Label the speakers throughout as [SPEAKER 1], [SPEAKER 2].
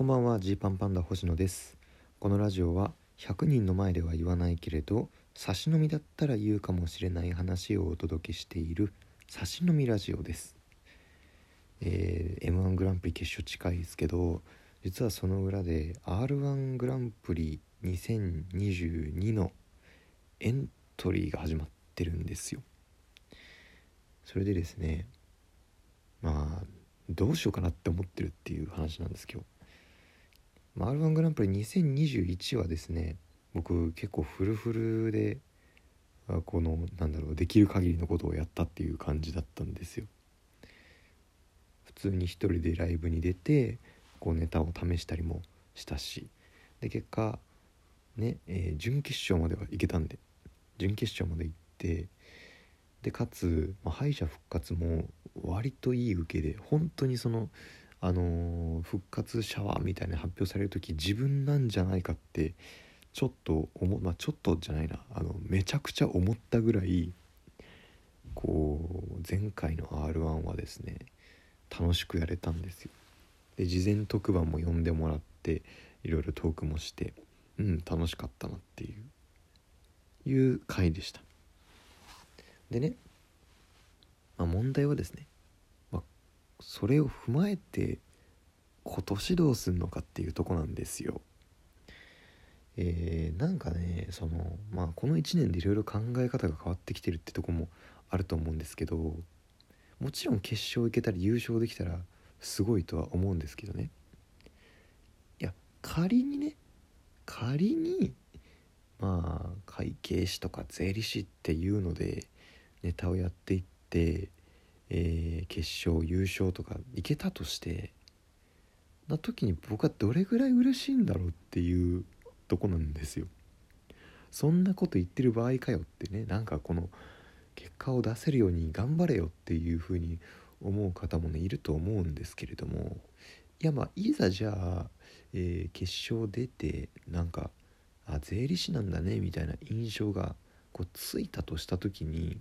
[SPEAKER 1] こんばんはジーパンパンダ星野です。このラジオは100人の前では言わないけれど差し飲みだったら言うかもしれない話をお届けしている差し飲みラジオです。えー、M1 グランプリ決勝近いですけど実はその裏で R1 グランプリ2022のエントリーが始まってるんですよ。それでですねまあどうしようかなって思ってるっていう話なんですけど、まあ、r 1グランプリ2021はですね。僕結構フルフルでこのなんだろうできる限りのことをやったっていう感じだったんですよ。普通に一人でライブに出てこうネタを試したりもしたし。で結果ね、えー、準決勝までは行けたんで。準決勝まで行ってでかつ、まあ、敗者復活も割といい受けで本当にそのあのー、復活シャワーみたいな発表される時自分なんじゃないかってちょっと思まあちょっとじゃないなあのめちゃくちゃ思ったぐらいこう前回の r 1はですね楽しくやれたんですよ。で事前特番も呼んでもらっていろいろトークもしてうん楽しかったなっていういう回でした。でね、まあ、問題はですね、それを踏まえて今年どうすんのかっていうとこなんですよ。えー、なんかねそのまあこの1年でいろいろ考え方が変わってきてるってとこもあると思うんですけどもちろん決勝行けたり優勝できたらすごいとは思うんですけどねいや仮にね仮にまあ会計士とか税理士っていうのでネタをやっていって、えー、決勝優勝とかいけたとしてな時に僕はどれぐらい嬉しいんだろうっていうとこなんですよ。そんなこと言ってる場合かよってねなんかこの結果を出せるように頑張れよっていうふうに思う方もねいると思うんですけれどもいやまあいざじゃあ、えー、決勝出てなんかあ税理士なんだねみたいな印象がこうついたとした時に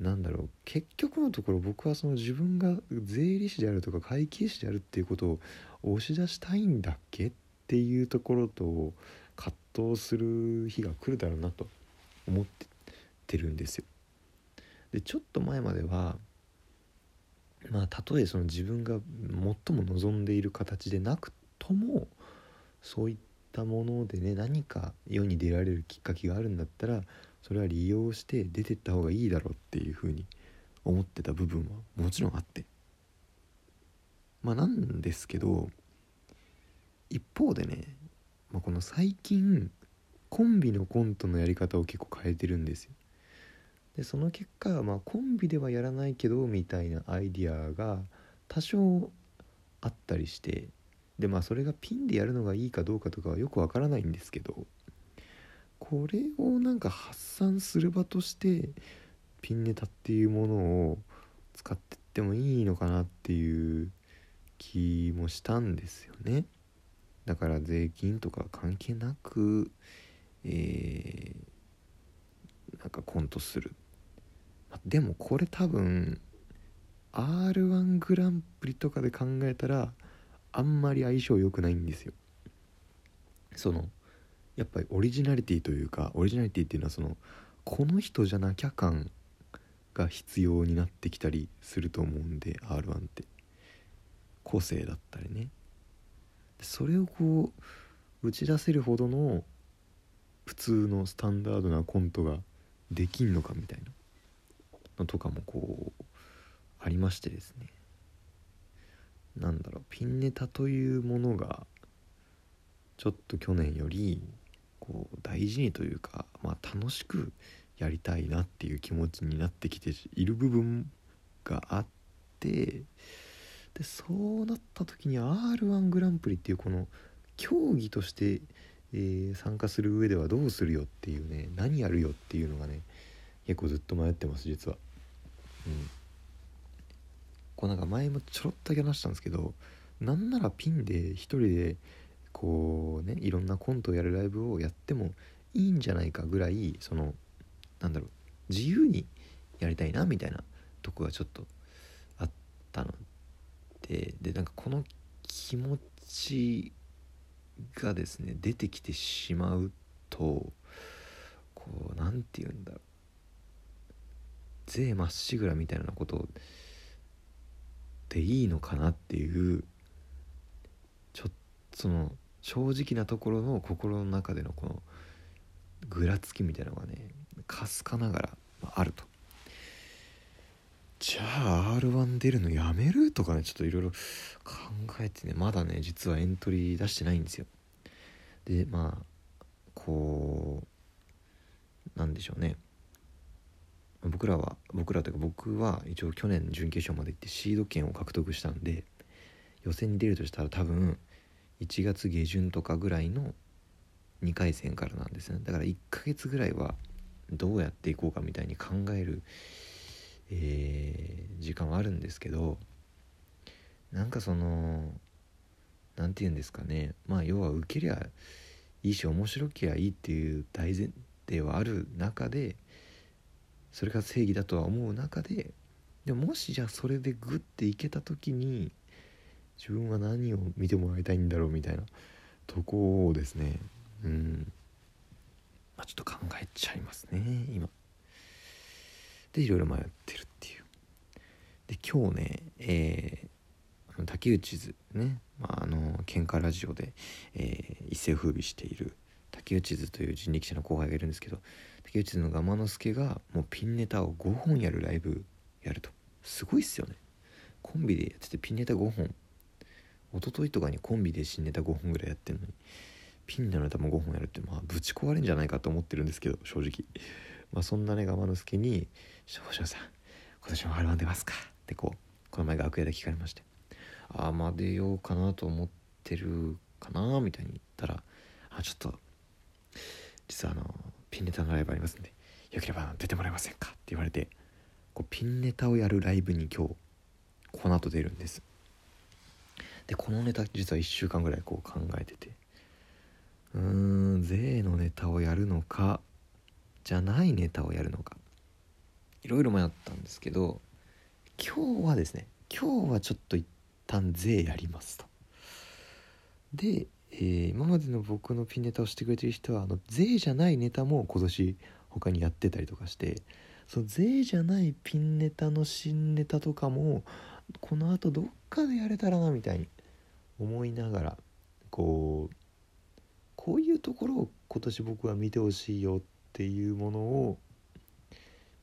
[SPEAKER 1] なんだろう結局のところ僕はその自分が税理士であるとか会計士であるっていうことを押し出したいんだっけっていうところと葛藤する日が来るだろうなと思ってるんですよ。でちょっと前まではまあたとえその自分が最も望んでいる形でなくともそういったものでね何か世に出られるきっかけがあるんだったらそれは利用して出てった方がいいだろうっていうふうに思ってた部分はもちろんあって。まあなんですけど一方でね、まあ、この最近コンビのコントのやり方を結構変えてるんですよ。でその結果、まあ、コンビではやらないけどみたいなアイディアが多少あったりしてでまあそれがピンでやるのがいいかどうかとかはよくわからないんですけどこれをなんか発散する場としてピンネタっていうものを使ってってもいいのかなっていう気もしたんですよね。だから税金とか関係なくえー、なんかコントする。でもこれ多分 r 1グランプリとかで考えたらあんまり相性良くないんですよ。そのやっぱりオリジナリティというかオリジナリティっていうのはそのこの人じゃなきゃ感が必要になってきたりすると思うんで r 1って。個性だったりね。それをこう打ち出せるほどの普通のスタンダードなコントができんのかみたいなのとかもこうありましてですね。なんだろうピンネタというものがちょっと去年よりこう大事にというか、まあ、楽しくやりたいなっていう気持ちになってきている部分があってでそうなった時に r 1グランプリっていうこの競技として、えー、参加する上ではどうするよっていうね何やるよっていうのがね結構ずっと迷ってます実は。うん、こうなんか前もちょろっとだけ話したんですけどなんならピンで一人でこうねいろんなコントをやるライブをやってもいいんじゃないかぐらいそのなんだろう自由にやりたいなみたいなとこがちょっとあったのででなんかこの気持ちがですね出てきてしまうとこう何て言うんだろう税まっしぐらみたいなことでいいのかなっていうちょっとその正直なところの心の中でのこのぐらつきみたいなのがねかすかながらあると。じゃあ R1 出るのやめるとかねちょっといろいろ考えてねまだね実はエントリー出してないんですよ。でまあこうなんでしょうね。僕らは僕らというか僕は一応去年準決勝まで行ってシード権を獲得したんで予選に出るとしたら多分1月下旬とかぐらいの2回戦からなんですね。だから1ヶ月ぐらいはどうやっていこうかみたいに考えるえー、時間はあるんですけどなんかその何て言うんですかね。まあ要は受けりゃいいし面白きゃいいっていう大前提はある中でそれが正義だとは思う中ででももしじゃあそれでグッていけた時に自分は何を見てもらいたいんだろうみたいなとこをですねうん。まあちょっと考えちゃいますね今。でいろいろ迷ってるっていう。で今日ねえー、竹内図ね、まあ、あの喧嘩ラジオで、えー、一世風靡している竹内図という人力車の後輩がいるんですけど竹内図の我之助がもうピンネタを5本やるライブやると。すごいっすよね。コンビでやっててピンネタ5本一昨日とかにコンビで新ネタ5本ぐらいやってんのにピンのネタも5本やるってまあぶち壊れんじゃないかと思ってるんですけど正直まあそんなね我之助に少々さん今年も R1 出ますか?」ってこうこの前楽屋で聞かれまして「ああまあ出ようかなと思ってるかな」みたいに言ったら「あちょっと実はあのピンネタのライブありますんでよければ出てもらえませんか?」って言われてこうピンネタをやるライブに今日この後出るんですでこのネタ実は1週間ぐらいこう考えててうーん税のネタをやるのかじゃないネタをやるのかいろいろ迷ったんですけど今日はですね今日はちょっと一旦税やりますと。で、えー、今までの僕のピンネタをしてくれてる人はあの税じゃないネタも今年他にやってたりとかしてその税じゃないピンネタの新ネタとかもこのあとどっかでやれたらなみたいに思いながらこうこういうところを今年僕は見てほしいよっていうものを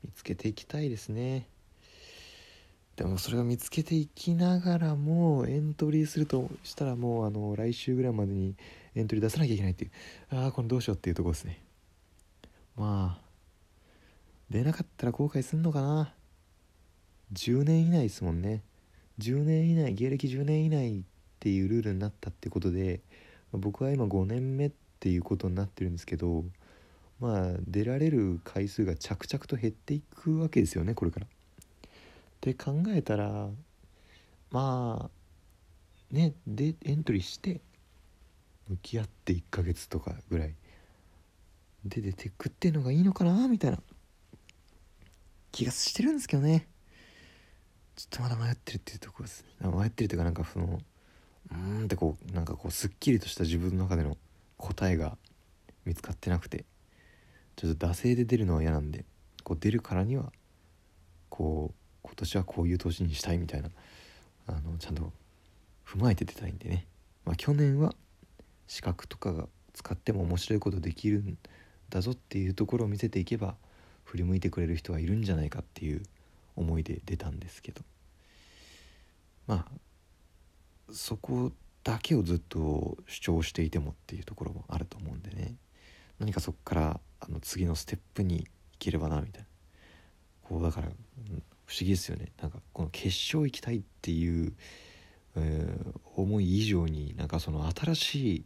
[SPEAKER 1] 見つけていきたいですね。でもそれを見つけていきながらもエントリーするとしたらもうあの来週ぐらいまでにエントリー出さなきゃいけないっていう。ああこれどうしようっていうとこですね。まあ出なかったら後悔すんのかな。10年以内ですもんね。10年以内芸歴10年以内っていうルールになったってことで僕は今5年目っていうことになってるんですけどまあ出られる回数が着々と減っていくわけですよねこれから。って考えたらまあねでエントリーして向き合って1ヶ月とかぐらいで出てくっていうのがいいのかなみたいな気がしてるんですけどねちょっとまだ迷ってるっていうとこです迷ってるというかなんかそのうーんってこうなんかこうすっきりとした自分の中での答えが見つかってなくてちょっと惰性で出るのは嫌なんでこう出るからにはこう今年はこういう年にしたいみたいなあのちゃんと踏まえて出たいんでね、まあ、去年は資格とかが使っても面白いことできるんだぞっていうところを見せていけば振り向いてくれる人はいるんじゃないかっていう思いで出たんですけど。まあそこだけをずっと主張していてもっていうところもあると思うんでね。何かそこからあの次のステップに行ければなみたいな。こうだから、不思議ですよね。なんかこの決勝行きたいっていう、えー、思い以上になんかその新しい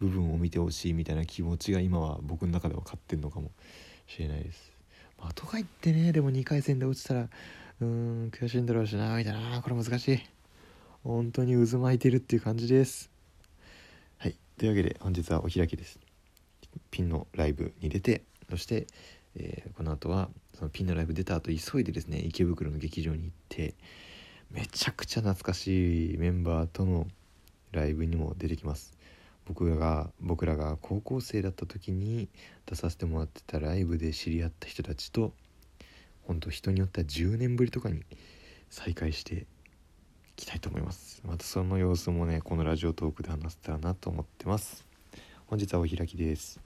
[SPEAKER 1] 部分を見てほしいみたいな気持ちが今は僕の中では勝ってんのかもしれないです。まあ、とか言ってねでも2回戦で落ちたらうーん悔しいんだろうしなみたいな。これ難しい。本当に渦巻いてるっていう感じです。はい。というわけで本日はお開きです。ピンのライブに出てそして、えー、この後はそのピンのライブ出た後急いでですね池袋の劇場に行ってめちゃくちゃ懐かしいメンバーとのライブにも出てきます。僕らが僕らが高校生だった時に出させてもらってたライブで知り合った人たちと本当人によっては10年ぶりとかに再会していきたいと思います。またその様子もねこのラジオトークで話せたらなと思ってます。本日はお開きです。